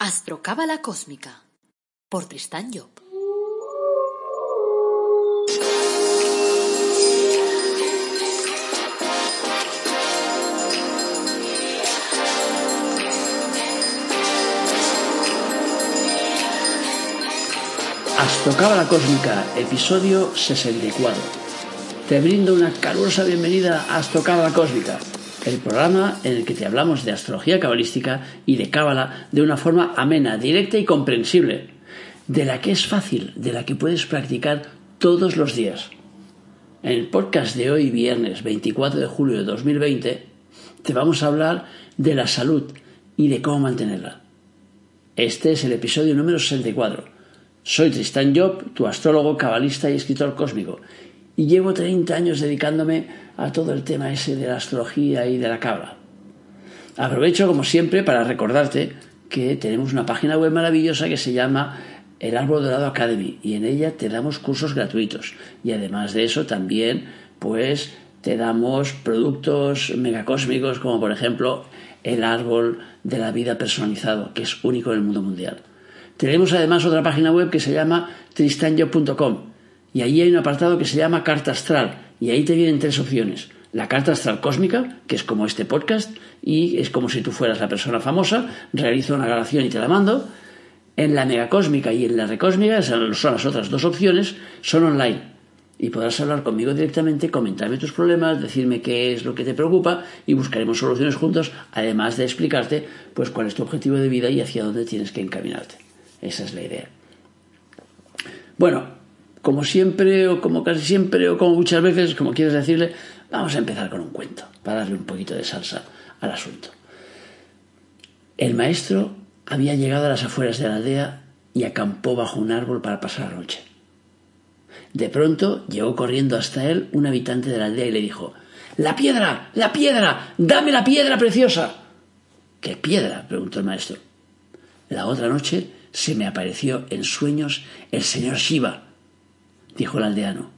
Astrocábala Cósmica por Tristán Job. Astrocábala Cósmica, episodio 64. Te brindo una calurosa bienvenida a Astrocábala Cósmica, el programa en el que te hablamos de astrología cabalística y de cábala de una forma amena, directa y comprensible, de la que es fácil, de la que puedes practicar todos los días. En el podcast de hoy, viernes 24 de julio de 2020, te vamos a hablar de la salud y de cómo mantenerla. Este es el episodio número 64. Soy Tristan Job, tu astrólogo, cabalista y escritor cósmico, y llevo 30 años dedicándome a todo el tema ese de la astrología y de la cabra. Aprovecho, como siempre, para recordarte que tenemos una página web maravillosa que se llama El Árbol Dorado Academy y en ella te damos cursos gratuitos y además de eso también pues te damos productos megacósmicos como por ejemplo el árbol de la vida personalizado que es único en el mundo mundial. Tenemos además otra página web que se llama tristanyo.com y allí hay un apartado que se llama Carta Astral y ahí te vienen tres opciones. La carta astral cósmica, que es como este podcast, y es como si tú fueras la persona famosa, realizo una grabación y te la mando. En la megacósmica y en la recósmica, son las otras dos opciones, son online. Y podrás hablar conmigo directamente, comentarme tus problemas, decirme qué es lo que te preocupa y buscaremos soluciones juntos, además de explicarte pues cuál es tu objetivo de vida y hacia dónde tienes que encaminarte. Esa es la idea. Bueno, como siempre o como casi siempre o como muchas veces, como quieres decirle, vamos a empezar con un cuento para darle un poquito de salsa al asunto. El maestro había llegado a las afueras de la aldea y acampó bajo un árbol para pasar la noche. De pronto llegó corriendo hasta él un habitante de la aldea y le dijo La piedra, la piedra, dame la piedra preciosa. ¿Qué piedra? preguntó el maestro. La otra noche se me apareció en sueños el señor Shiva, dijo el aldeano,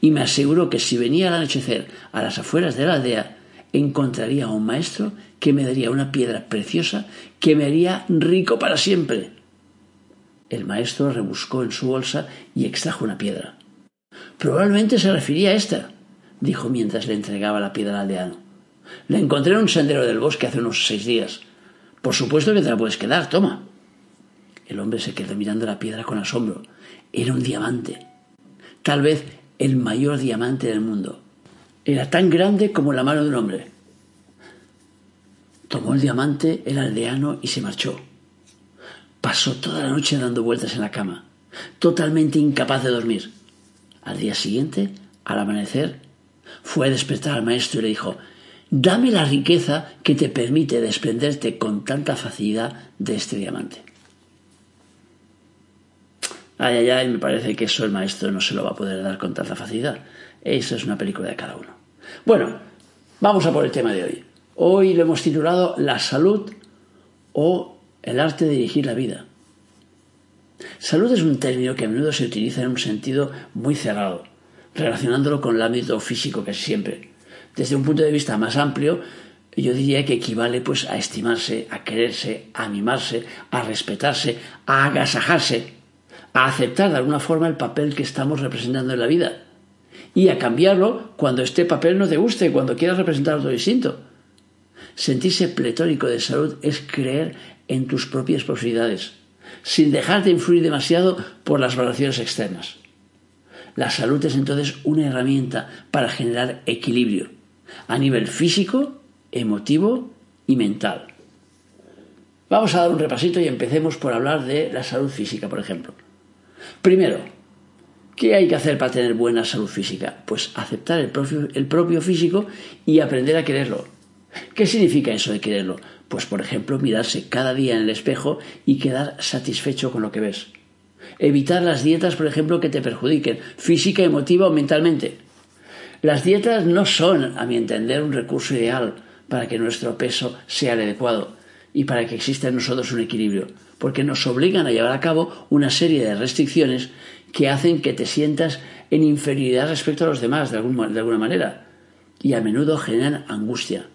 y me aseguró que si venía al anochecer a las afueras de la aldea, encontraría a un maestro que me daría una piedra preciosa que me haría rico para siempre. El maestro rebuscó en su bolsa y extrajo una piedra. Probablemente se refería a esta, dijo mientras le entregaba la piedra al aldeano. La encontré en un sendero del bosque hace unos seis días. Por supuesto que te la puedes quedar, toma. El hombre se quedó mirando la piedra con asombro. Era un diamante tal vez el mayor diamante del mundo. Era tan grande como la mano de un hombre. Tomó el diamante el aldeano y se marchó. Pasó toda la noche dando vueltas en la cama, totalmente incapaz de dormir. Al día siguiente, al amanecer, fue a despertar al maestro y le dijo Dame la riqueza que te permite desprenderte con tanta facilidad de este diamante. Ay, ay, ay, me parece que eso el maestro no se lo va a poder dar con tanta facilidad. Eso es una película de cada uno. Bueno, vamos a por el tema de hoy. Hoy lo hemos titulado La salud o el arte de dirigir la vida. Salud es un término que a menudo se utiliza en un sentido muy cerrado, relacionándolo con el ámbito físico casi siempre. Desde un punto de vista más amplio, yo diría que equivale pues a estimarse, a quererse, a mimarse, a respetarse, a agasajarse a aceptar de alguna forma el papel que estamos representando en la vida y a cambiarlo cuando este papel no te guste, cuando quieras representar otro distinto. Sentirse pletórico de salud es creer en tus propias posibilidades, sin dejarte influir demasiado por las valoraciones externas. La salud es entonces una herramienta para generar equilibrio a nivel físico, emotivo y mental. Vamos a dar un repasito y empecemos por hablar de la salud física, por ejemplo. Primero, ¿qué hay que hacer para tener buena salud física? Pues aceptar el propio, el propio físico y aprender a quererlo. ¿Qué significa eso de quererlo? Pues, por ejemplo, mirarse cada día en el espejo y quedar satisfecho con lo que ves. Evitar las dietas, por ejemplo, que te perjudiquen física, emotiva o mentalmente. Las dietas no son, a mi entender, un recurso ideal para que nuestro peso sea el adecuado y para que exista en nosotros un equilibrio porque nos obligan a llevar a cabo una serie de restricciones que hacen que te sientas en inferioridad respecto a los demás de, alguna manera y a menudo generan angustia.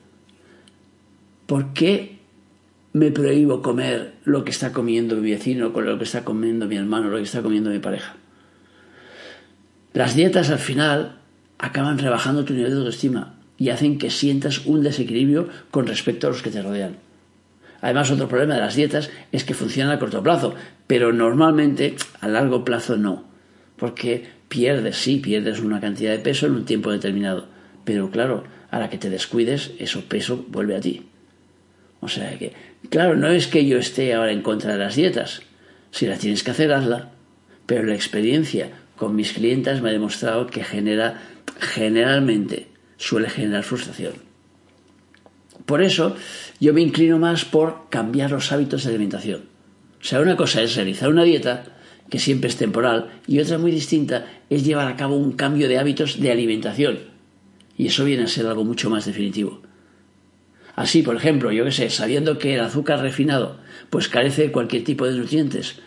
¿Por qué me prohíbo comer lo que está comiendo mi vecino, lo que está comiendo mi hermano, lo que está comiendo mi pareja. Las dietas al final acaban rebajando tu nivel de autoestima y hacen que sientas un desequilibrio con respecto a los que te rodean. Además, otro problema de las dietas es que funcionan a corto plazo, pero normalmente a largo plazo no, porque pierdes, sí, pierdes una cantidad de peso en un tiempo determinado, pero claro, a la que te descuides, ese peso vuelve a ti. O sea que, claro, no es que yo esté ahora en contra de las dietas, si las tienes que hacer, hazla, pero la experiencia con mis clientes me ha demostrado que genera, generalmente, suele generar frustración. Por eso yo me inclino más por cambiar los hábitos de alimentación. O sea, una cosa es realizar una dieta, que siempre es temporal, y otra muy distinta es llevar a cabo un cambio de hábitos de alimentación. Y eso viene a ser algo mucho más definitivo. Así, por ejemplo, yo que sé, sabiendo que el azúcar refinado pues carece de cualquier tipo de nutrientes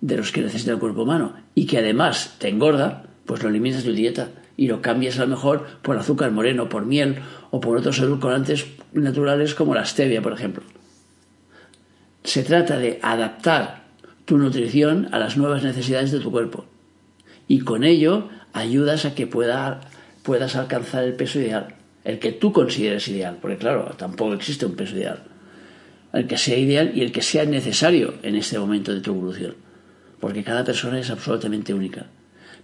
de los que necesita el cuerpo humano y que además te engorda, pues lo eliminas de tu dieta y lo cambias a lo mejor por azúcar moreno, por miel o por otros edulcorantes naturales como la stevia, por ejemplo. Se trata de adaptar tu nutrición a las nuevas necesidades de tu cuerpo y con ello ayudas a que puedas alcanzar el peso ideal, el que tú consideres ideal, porque claro, tampoco existe un peso ideal, el que sea ideal y el que sea necesario en este momento de tu evolución, porque cada persona es absolutamente única.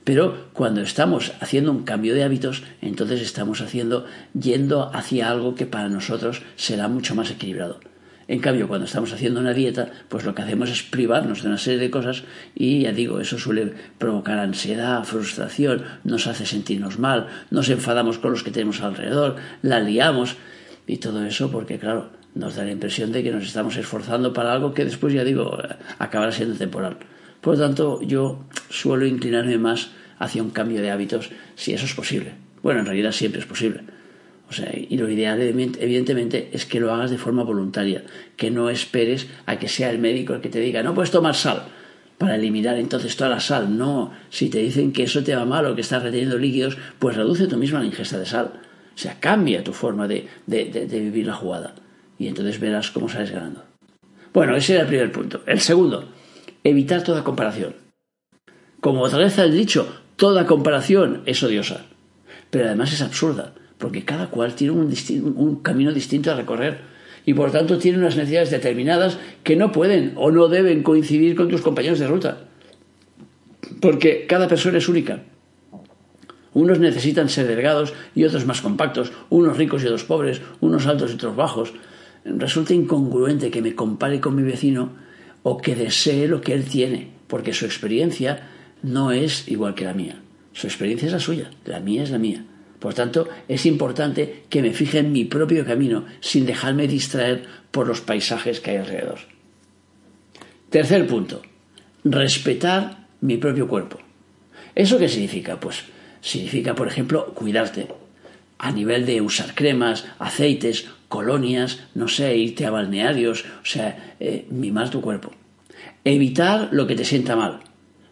Pero cuando estamos haciendo un cambio de hábitos, entonces estamos haciendo yendo hacia algo que para nosotros será mucho más equilibrado. En cambio, cuando estamos haciendo una dieta, pues lo que hacemos es privarnos de una serie de cosas y ya digo, eso suele provocar ansiedad, frustración, nos hace sentirnos mal, nos enfadamos con los que tenemos alrededor, la liamos y todo eso porque, claro, nos da la impresión de que nos estamos esforzando para algo que después, ya digo, acabará siendo temporal. Por lo tanto, yo suelo inclinarme más hacia un cambio de hábitos si eso es posible. Bueno, en realidad siempre es posible. O sea, y lo ideal, evidentemente, es que lo hagas de forma voluntaria, que no esperes a que sea el médico el que te diga, no puedes tomar sal para eliminar entonces toda la sal. No, si te dicen que eso te va mal o que estás reteniendo líquidos, pues reduce tú misma la ingesta de sal. O sea, cambia tu forma de, de vivir la jugada. Y entonces verás cómo sales ganando. Bueno, ese era el primer punto. El segundo, evitar toda comparación. Como otra vez el dicho, toda comparación es odiosa, pero además es absurda, porque cada cual tiene un camino distinto a recorrer y por tanto tiene unas necesidades determinadas que no pueden o no deben coincidir con tus compañeros de ruta, porque cada persona es única. Unos necesitan ser delgados y otros más compactos, unos ricos y otros pobres, unos altos y otros bajos. Resulta incongruente que me compare con mi vecino o que desee lo que él tiene, porque su experiencia no es igual que la mía. Su experiencia es la suya, la mía es la mía. Por tanto, es importante que me fije en mi propio camino sin dejarme distraer por los paisajes que hay alrededor. Tercer punto, respetar mi propio cuerpo. ¿Eso qué significa? Pues significa, por ejemplo, cuidarte a nivel de usar cremas, aceites, colonias, no sé, irte a balnearios, o sea, eh, mimar tu cuerpo. Evitar lo que te sienta mal.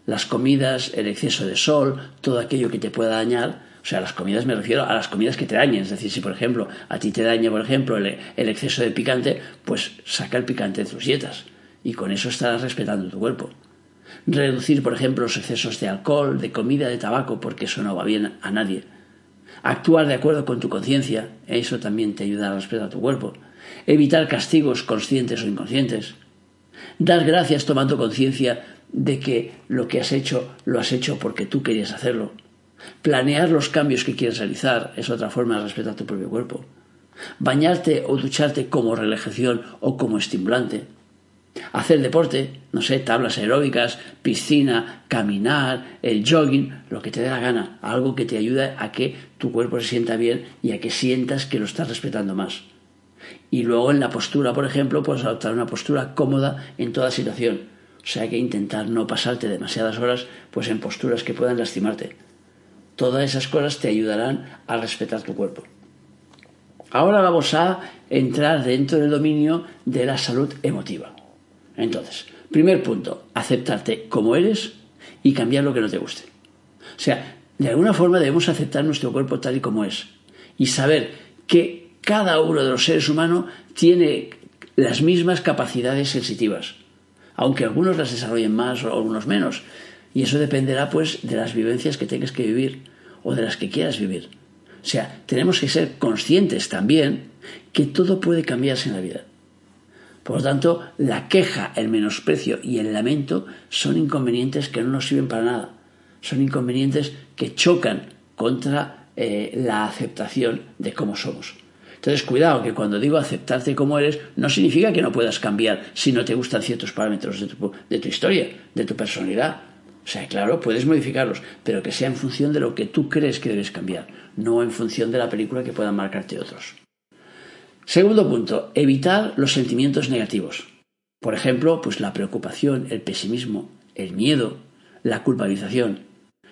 Las comidas, el exceso de sol, todo aquello que te pueda dañar. O sea, las comidas me refiero a las comidas que te dañen. Es decir, si por ejemplo a ti te daña, por ejemplo, el, el exceso de picante, pues saca el picante de tus dietas. Y con eso estarás respetando tu cuerpo. Reducir, por ejemplo, los excesos de alcohol, de comida, de tabaco, porque eso no va bien a nadie Actuar de acuerdo con tu conciencia, eso también te ayuda a respetar tu cuerpo. Evitar castigos conscientes o inconscientes. Dar gracias tomando conciencia de que lo que has hecho lo has hecho porque tú querías hacerlo. Planear los cambios que quieres realizar es otra forma de respetar tu propio cuerpo. Bañarte o ducharte como relajación o como estimulante. Hacer deporte, no sé, tablas aeróbicas, piscina, caminar, el jogging, lo que te dé la gana, algo que te ayude a que tu cuerpo se sienta bien y a que sientas que lo estás respetando más. Y luego en la postura, por ejemplo, puedes adoptar una postura cómoda en toda situación. O sea que intentar no pasarte demasiadas horas pues en posturas que puedan lastimarte. Todas esas cosas te ayudarán a respetar tu cuerpo. Ahora vamos a entrar dentro del dominio de la salud emotiva. Entonces, primer punto, aceptarte como eres y cambiar lo que no te guste. O sea, de alguna forma debemos aceptar nuestro cuerpo tal y como es y saber que cada uno de los seres humanos tiene las mismas capacidades sensitivas, aunque algunos las desarrollen más o algunos menos, y eso dependerá pues de las vivencias que tengas que vivir o de las que quieras vivir. O sea, tenemos que ser conscientes también que todo puede cambiarse en la vida. Por lo tanto, la queja, el menosprecio y el lamento son inconvenientes que no nos sirven para nada. Son inconvenientes que chocan contra eh, la aceptación de cómo somos. Entonces, cuidado, que cuando digo aceptarte como eres, no significa que no puedas cambiar si no te gustan ciertos parámetros de tu, historia, de tu personalidad. O sea, claro, puedes modificarlos, pero que sea en función de lo que tú crees que debes cambiar, no en función de la película que puedan marcarte otros. Segundo punto, evitar los sentimientos negativos. Por ejemplo, pues la preocupación, el pesimismo, el miedo, la culpabilización.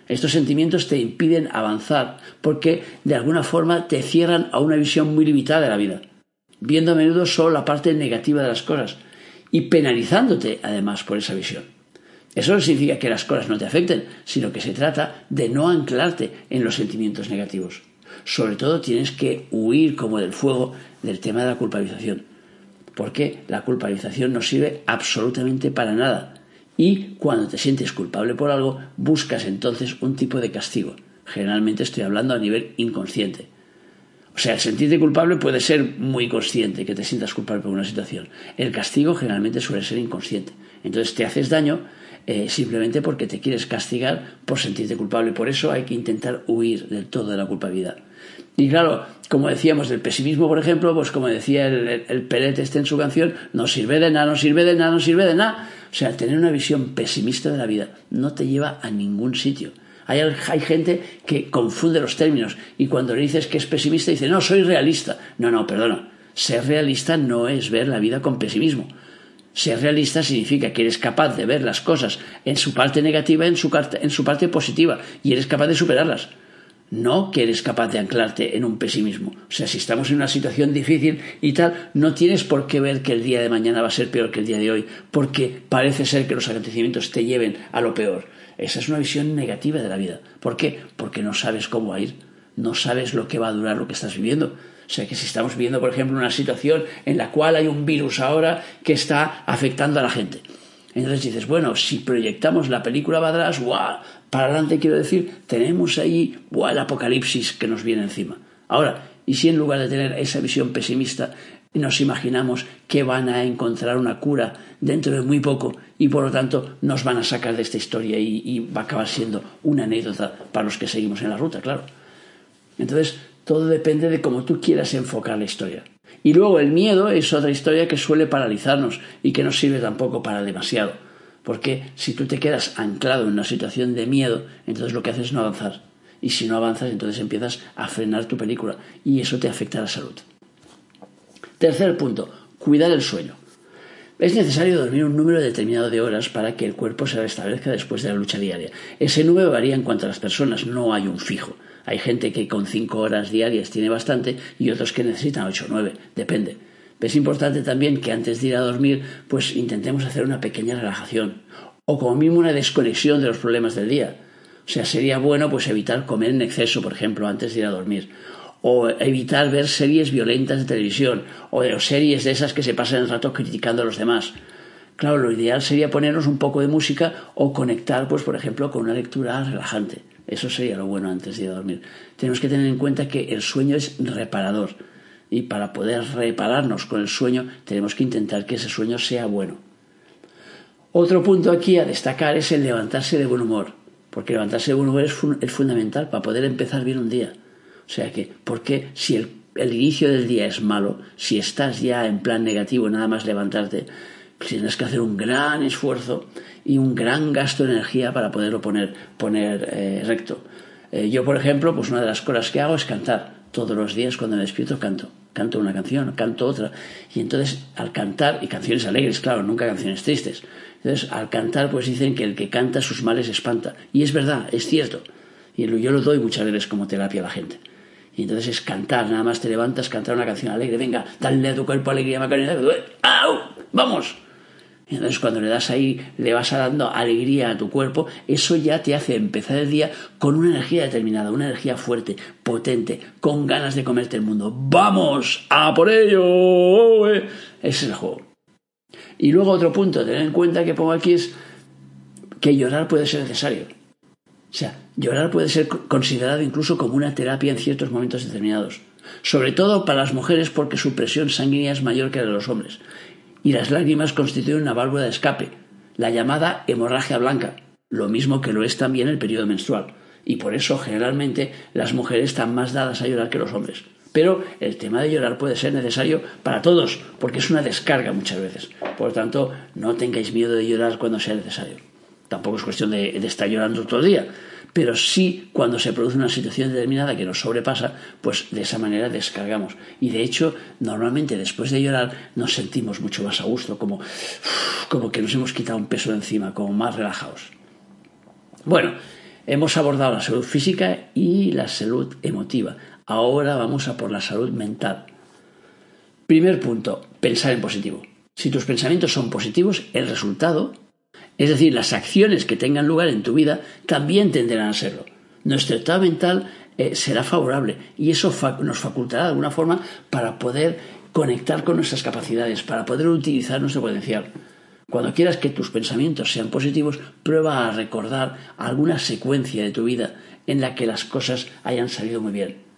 Estos sentimientos te impiden avanzar porque de alguna forma te cierran a una visión muy limitada de la vida, viendo a menudo solo la parte negativa de las cosas y penalizándote además por esa visión. Eso no significa que las cosas no te afecten, sino que se trata de no anclarte en los sentimientos negativos. Sobre todo tienes que huir como del fuego del tema de la culpabilización, porque la culpabilización no sirve absolutamente para nada. Y cuando te sientes culpable por algo, buscas entonces un tipo de castigo. Generalmente estoy hablando a nivel inconsciente. O sea, el sentirte culpable puede ser muy consciente, que te sientas culpable por una situación. El castigo generalmente suele ser inconsciente. Entonces te haces daño eh, simplemente porque te quieres castigar por sentirte culpable. Por eso hay que intentar huir del todo de la culpabilidad. Y claro, como decíamos del pesimismo, por ejemplo, pues como decía el, el, este en su canción, no sirve de nada, no sirve de nada, no sirve de nada. O sea, tener una visión pesimista de la vida no te lleva a ningún sitio. Hay, hay, gente que confunde los términos y cuando le dices que es pesimista dice, no, soy realista. No, no, perdona. Ser realista no es ver la vida con pesimismo. Ser realista significa que eres capaz de ver las cosas en su parte negativa, en su, en su parte positiva, y eres capaz de superarlas. No que eres capaz de anclarte en un pesimismo. O sea, si estamos en una situación difícil y tal, no tienes por qué ver que el día de mañana va a ser peor que el día de hoy, porque parece ser que los acontecimientos te lleven a lo peor. Esa es una visión negativa de la vida. ¿Por qué? Porque no sabes cómo a ir, no sabes lo que va a durar lo que estás viviendo. O sea que si estamos viendo, por ejemplo, una situación en la cual hay un virus ahora que está afectando a la gente. Entonces dices, bueno, si proyectamos la película Badras, ¡guau! Para adelante quiero decir, tenemos ahí ¡guau! el apocalipsis que nos viene encima. Ahora, ¿y si en lugar de tener esa visión pesimista nos imaginamos que van a encontrar una cura dentro de muy poco y por lo tanto nos van a sacar de esta historia y, y va a acabar siendo una anécdota para los que seguimos en la ruta, claro? Entonces, todo depende de cómo tú quieras enfocar la historia. Y luego el miedo es otra historia que suele paralizarnos y que no sirve tampoco para demasiado. Porque si tú te quedas anclado en una situación de miedo, entonces lo que haces es no avanzar. Y si no avanzas, entonces empiezas a frenar tu película y eso te afecta a la salud. Tercer punto, cuidar el sueño. Es necesario dormir un número determinado de horas para que el cuerpo se restablezca después de la lucha diaria. Ese número varía en cuanto a las personas, no hay un fijo. Hay gente que con cinco horas diarias tiene bastante y otros que necesitan ocho o nueve, depende. es importante también que antes de ir a dormir, pues intentemos hacer una pequeña relajación o como mínimo una desconexión de los problemas del día. O sea, sería bueno pues evitar comer en exceso, por ejemplo, antes de ir a dormir o evitar ver series violentas de televisión o, series de esas que se pasan el rato criticando a los demás. Claro, lo ideal sería ponernos un poco de música o conectar, pues, por ejemplo, con una lectura relajante. Eso sería lo bueno antes de dormir. Tenemos que tener en cuenta que el sueño es reparador y para poder repararnos con el sueño tenemos que intentar que ese sueño sea bueno. Otro punto aquí a destacar es el levantarse de buen humor, porque levantarse de buen humor es, fundamental para poder empezar bien un día. O sea que, porque si el inicio del día es malo, si estás ya en plan negativo, nada más levantarte, tienes que hacer un gran esfuerzo y un gran gasto de energía para poderlo poner, poner eh, recto. Eh, yo, por ejemplo, pues una de las cosas que hago es cantar. Todos los días cuando me despierto canto. Canto una canción, canto otra. Y entonces, al cantar, y canciones alegres, claro, nunca canciones tristes. Entonces, al cantar, pues dicen que el que canta sus males espanta. Y es verdad, es cierto. Y yo lo doy muchas veces como terapia a la gente. Y entonces es cantar, nada más te levantas, cantar una canción alegre. Venga, dale a tu cuerpo alegría, Macarena. ¡Au! ¡Vamos! Entonces cuando le das ahí, le vas dando alegría a tu cuerpo, eso ya te hace empezar el día con una energía determinada, una energía fuerte, potente, con ganas de comerte el mundo. ¡Vamos! ¡A por ello! Ese es el juego. Y luego otro punto tener en cuenta que pongo aquí es que llorar puede ser necesario. O sea, llorar puede ser considerado incluso como una terapia en ciertos momentos determinados. Sobre todo para las mujeres porque su presión sanguínea es mayor que la de los hombres y las lágrimas constituyen una válvula de escape, la llamada hemorragia blanca, lo mismo que lo es también el periodo menstrual, y por eso generalmente las mujeres están más dadas a llorar que los hombres. Pero el tema de llorar puede ser necesario para todos, porque es una descarga muchas veces. Por lo tanto, no tengáis miedo de llorar cuando sea necesario. Tampoco es cuestión de, de estar llorando todo el día, pero sí cuando se produce una situación determinada que nos sobrepasa, pues de esa manera descargamos. Y de hecho, normalmente después de llorar nos sentimos mucho más a gusto, como, como que nos hemos quitado un peso de encima, como más relajados. Bueno, hemos abordado la salud física y la salud emotiva. Ahora vamos a por la salud mental. Primer punto, pensar en positivo. Si tus pensamientos son positivos, el resultado es decir, las acciones que tengan lugar en tu vida también tenderán a serlo. Nuestro estado mental eh, será favorable y eso nos facultará de alguna forma para poder conectar con nuestras capacidades, para poder utilizar nuestro potencial. Cuando quieras que tus pensamientos sean positivos, prueba a recordar alguna secuencia de tu vida en la que las cosas hayan salido muy bien.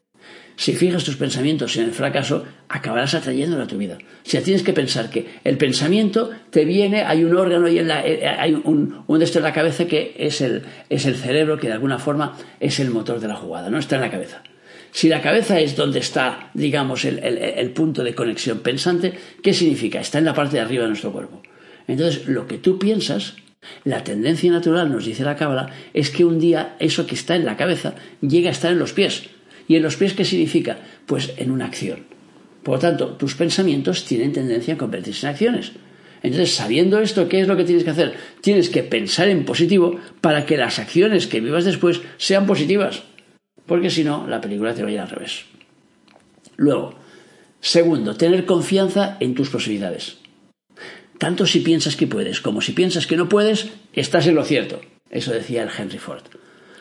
Si fijas tus pensamientos en el fracaso, acabarás atrayéndolo a tu vida. O sea, tienes que pensar que el pensamiento te viene, hay un órgano y eh, hay un, un de esto en la cabeza que es el, es el cerebro, que de alguna forma es el motor de la jugada, no está en la cabeza. Si la cabeza es donde está, digamos, el, el, punto de conexión pensante, ¿qué significa? Está en la parte de arriba de nuestro cuerpo. Entonces, lo que tú piensas, la tendencia natural, nos dice la cábala, es que un día eso que está en la cabeza llega a estar en los pies. ¿Y en los pies qué significa? Pues en una acción. Por lo tanto, tus pensamientos tienen tendencia a convertirse en acciones. Entonces, sabiendo esto, ¿qué es lo que tienes que hacer? Tienes que pensar en positivo para que las acciones que vivas después sean positivas. Porque si no, la película te va a ir al revés. Luego, segundo, tener confianza en tus posibilidades. Tanto si piensas que puedes como si piensas que no puedes, estás en lo cierto. Eso decía el Henry Ford.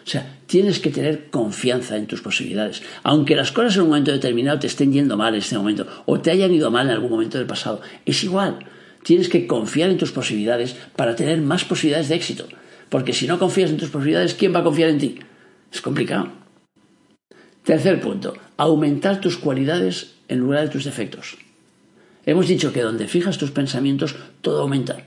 O sea, tienes que tener confianza en tus posibilidades. Aunque las cosas en un momento determinado te estén yendo mal en este momento o te hayan ido mal en algún momento del pasado, es igual. Tienes que confiar en tus posibilidades para tener más posibilidades de éxito. Porque si no confías en tus posibilidades, ¿quién va a confiar en ti? Es complicado. Tercer punto, aumentar tus cualidades en lugar de tus defectos. Hemos dicho que donde fijas tus pensamientos, todo aumenta.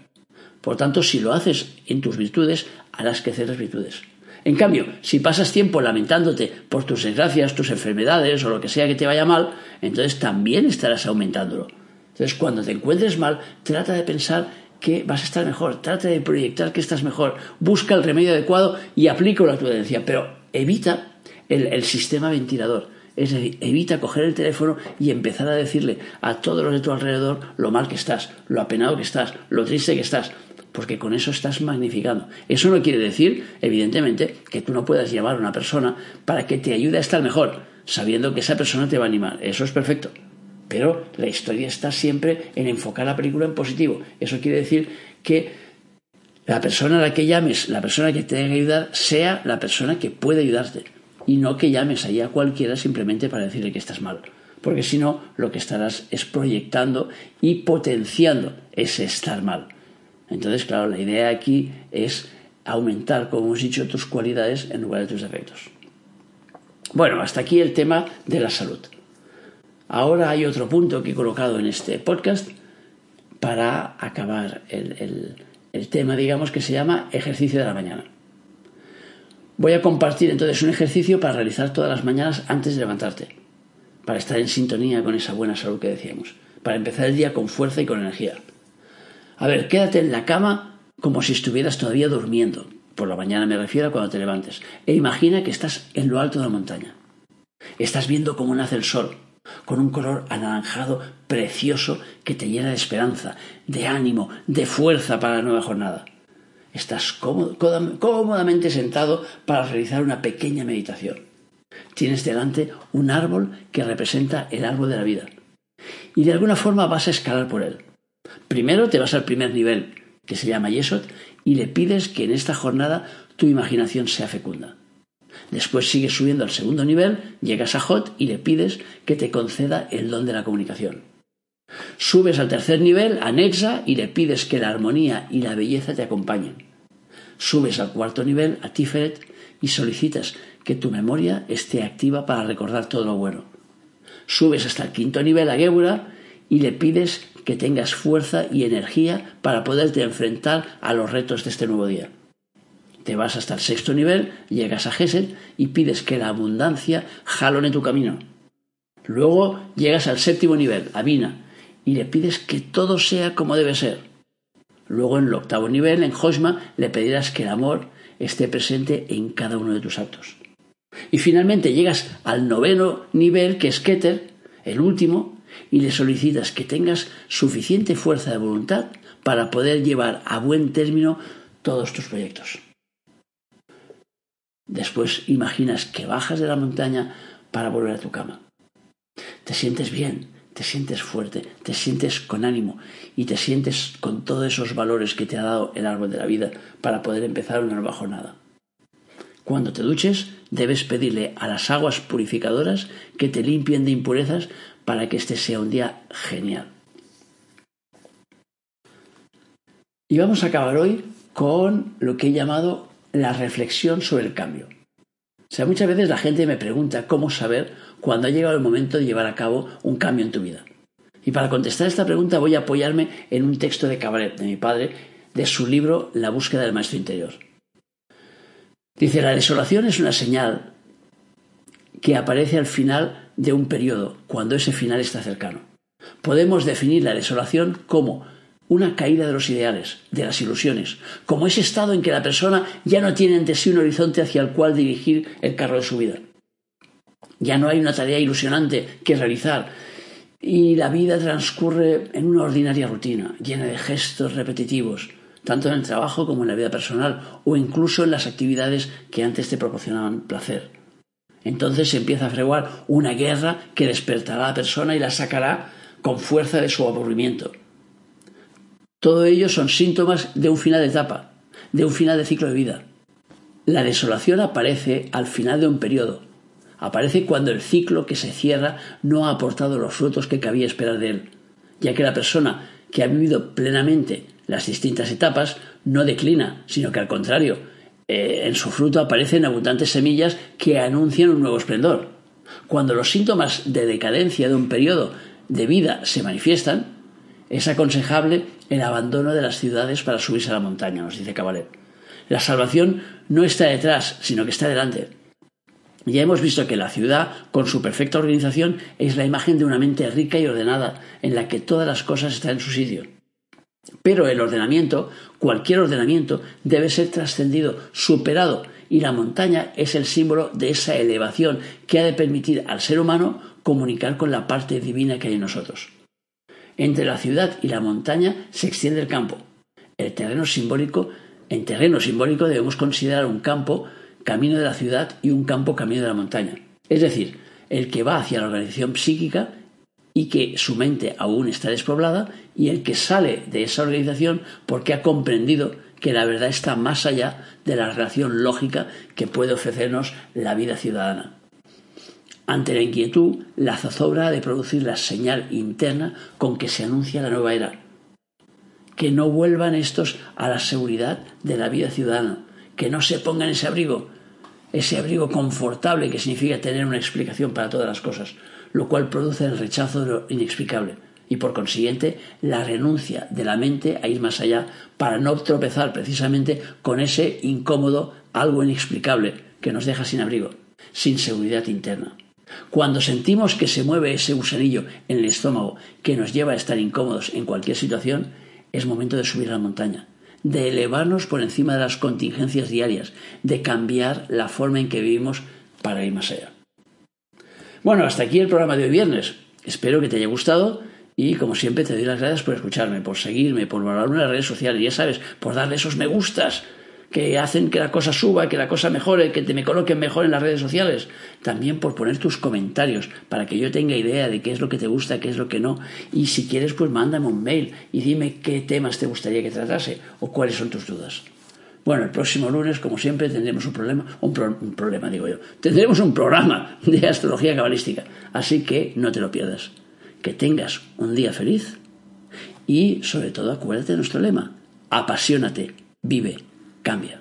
Por tanto, si lo haces en tus virtudes, harás crecer las virtudes. En cambio, si pasas tiempo lamentándote por tus desgracias, tus enfermedades o lo que sea que te vaya mal, entonces también estarás aumentándolo. Entonces, cuando te encuentres mal, trata de pensar que vas a estar mejor, trata de proyectar que estás mejor, busca el remedio adecuado y aplícalo a tu pero evita el, el sistema ventilador. Es decir, evita coger el teléfono y empezar a decirle a todos los de tu alrededor lo mal que estás, lo apenado que estás, lo triste que estás porque con eso estás magnificando. Eso no quiere decir, evidentemente, que tú no puedas llamar a una persona para que te ayude a estar mejor, sabiendo que esa persona te va a animar. Eso es perfecto. Pero la historia está siempre en enfocar la película en positivo. Eso quiere decir que la persona a la que llames, la persona que te que ayudar, sea la persona que puede ayudarte. Y no que llames ahí a cualquiera simplemente para decirle que estás mal. Porque si no, lo que estarás es proyectando y potenciando ese estar mal. Entonces, claro, la idea aquí es aumentar, como hemos dicho, tus cualidades en lugar de tus defectos. Bueno, hasta aquí el tema de la salud. Ahora hay otro punto que he colocado en este podcast para acabar el, tema, digamos, que se llama ejercicio de la mañana. Voy a compartir entonces un ejercicio para realizar todas las mañanas antes de levantarte, para estar en sintonía con esa buena salud que decíamos, para empezar el día con fuerza y con energía. A ver, quédate en la cama como si estuvieras todavía durmiendo. Por la mañana me refiero a cuando te levantes. E imagina que estás en lo alto de la montaña. Estás viendo cómo nace el sol, con un color anaranjado precioso que te llena de esperanza, de ánimo, de fuerza para la nueva jornada. Estás cómodamente sentado para realizar una pequeña meditación. Tienes delante un árbol que representa el árbol de la vida. Y de alguna forma vas a escalar por él. Primero te vas al primer nivel, que se llama Yesod, y le pides que en esta jornada tu imaginación sea fecunda. Después sigues subiendo al segundo nivel, llegas a Hot y le pides que te conceda el don de la comunicación. Subes al tercer nivel, a Nexa, y le pides que la armonía y la belleza te acompañen. Subes al cuarto nivel, a Tiferet, y solicitas que tu memoria esté activa para recordar todo lo bueno. Subes hasta el quinto nivel, a y le pides que tengas fuerza y energía para poderte enfrentar a los retos de este nuevo día. Te vas hasta el sexto nivel, llegas a Gesed y pides que la abundancia jalone tu camino. Luego llegas al séptimo nivel, a Vina, y le pides que todo sea como debe ser. Luego en el octavo nivel, en Hosma, le pedirás que el amor esté presente en cada uno de tus actos. Y finalmente llegas al noveno nivel, que es Keter, el último, y le solicitas que tengas suficiente fuerza de voluntad para poder llevar a buen término todos tus proyectos. Después imaginas que bajas de la montaña para volver a tu cama. Te sientes bien, te sientes fuerte, te sientes con ánimo y te sientes con todos esos valores que te ha dado el árbol de la vida para poder empezar una nueva jornada. Cuando te duches, debes pedirle a las aguas purificadoras que te limpien de impurezas para que este sea un día genial. Y vamos a acabar hoy con lo que he llamado la reflexión sobre el cambio. O sea, muchas veces la gente me pregunta cómo saber cuándo ha llegado el momento de llevar a cabo un cambio en tu vida. Y para contestar esta pregunta voy a apoyarme en un texto de Cabaret, de mi padre, de su libro La búsqueda del maestro interior. Dice, la desolación es una señal que aparece al final de un periodo, cuando ese final está cercano. Podemos definir la desolación como una caída de los ideales, de las ilusiones, como ese estado en que la persona ya no tiene ante sí un horizonte hacia el cual dirigir el carro de su vida. Ya no hay una tarea ilusionante que realizar y la vida transcurre en una ordinaria rutina, llena de gestos repetitivos, tanto en el trabajo como en la vida personal o incluso en las actividades que antes te proporcionaban placer. Entonces se empieza a freguar una guerra que despertará a la persona y la sacará con fuerza de su aburrimiento todo ello son síntomas de un final de etapa, de un final de ciclo de vida. La desolación aparece al final de un periodo. Aparece cuando el ciclo que se cierra no ha aportado los frutos que cabía esperar de él, ya que la persona que ha vivido plenamente las distintas etapas no declina, sino que al contrario, eh, en su fruto aparecen abundantes semillas que anuncian un nuevo esplendor. Cuando los síntomas de decadencia de un periodo de vida se manifiestan, es aconsejable el abandono de las ciudades para subirse a la montaña, nos dice Cabalet. La salvación no está detrás, sino que está delante. Ya hemos visto que la ciudad, con su perfecta organización, es la imagen de una mente rica y ordenada, en la que todas las cosas están en su sitio. Pero el ordenamiento, cualquier ordenamiento, debe ser trascendido, superado, y la montaña es el símbolo de esa elevación que ha de permitir al ser humano comunicar con la parte divina que hay en nosotros. Entre la ciudad y la montaña se extiende el campo. El terreno simbólico, en terreno simbólico debemos considerar un campo camino de la ciudad y un campo camino de la montaña. Es decir, el que va hacia la organización psíquica y que su mente aún está despoblada y el que sale de esa organización porque ha comprendido que la verdad está más allá de la relación lógica que puede ofrecernos la vida ciudadana. Ante la inquietud, la zozobra de producir la señal interna con que se anuncia la nueva era. Que no vuelvan estos a la seguridad de la vida ciudadana, que no se pongan ese abrigo, ese abrigo confortable que significa tener una explicación para todas las cosas, lo cual produce el rechazo de lo inexplicable y por consiguiente la renuncia de la mente a ir más allá para no tropezar precisamente con ese incómodo algo inexplicable que nos deja sin abrigo, sin seguridad interna. Cuando sentimos que se mueve ese gusanillo en el estómago que nos lleva a estar incómodos en cualquier situación, es momento de subir la montaña, de elevarnos por encima de las contingencias diarias, de cambiar la forma en que vivimos para ir más allá. Bueno, hasta aquí el programa de hoy viernes. Espero que te haya gustado y como siempre te doy las gracias por escucharme, por seguirme, por valorarme en las redes sociales, ya sabes, por darle esos me gustas que hacen que la cosa suba, que la cosa mejore, que te me coloquen mejor en las redes sociales. También por poner tus comentarios para que yo tenga idea de qué es lo que te gusta, qué es lo que no. Y si quieres, pues mándame un mail y dime qué temas te gustaría que tratase o cuáles son tus dudas. Bueno, el próximo lunes, como siempre, tendremos un problema, un, un, problema, digo yo, tendremos un programa de astrología cabalística, así que no te lo pierdas. Que tengas un día feliz y, sobre todo, acuérdate de nuestro lema, apasionate, vive, cambia.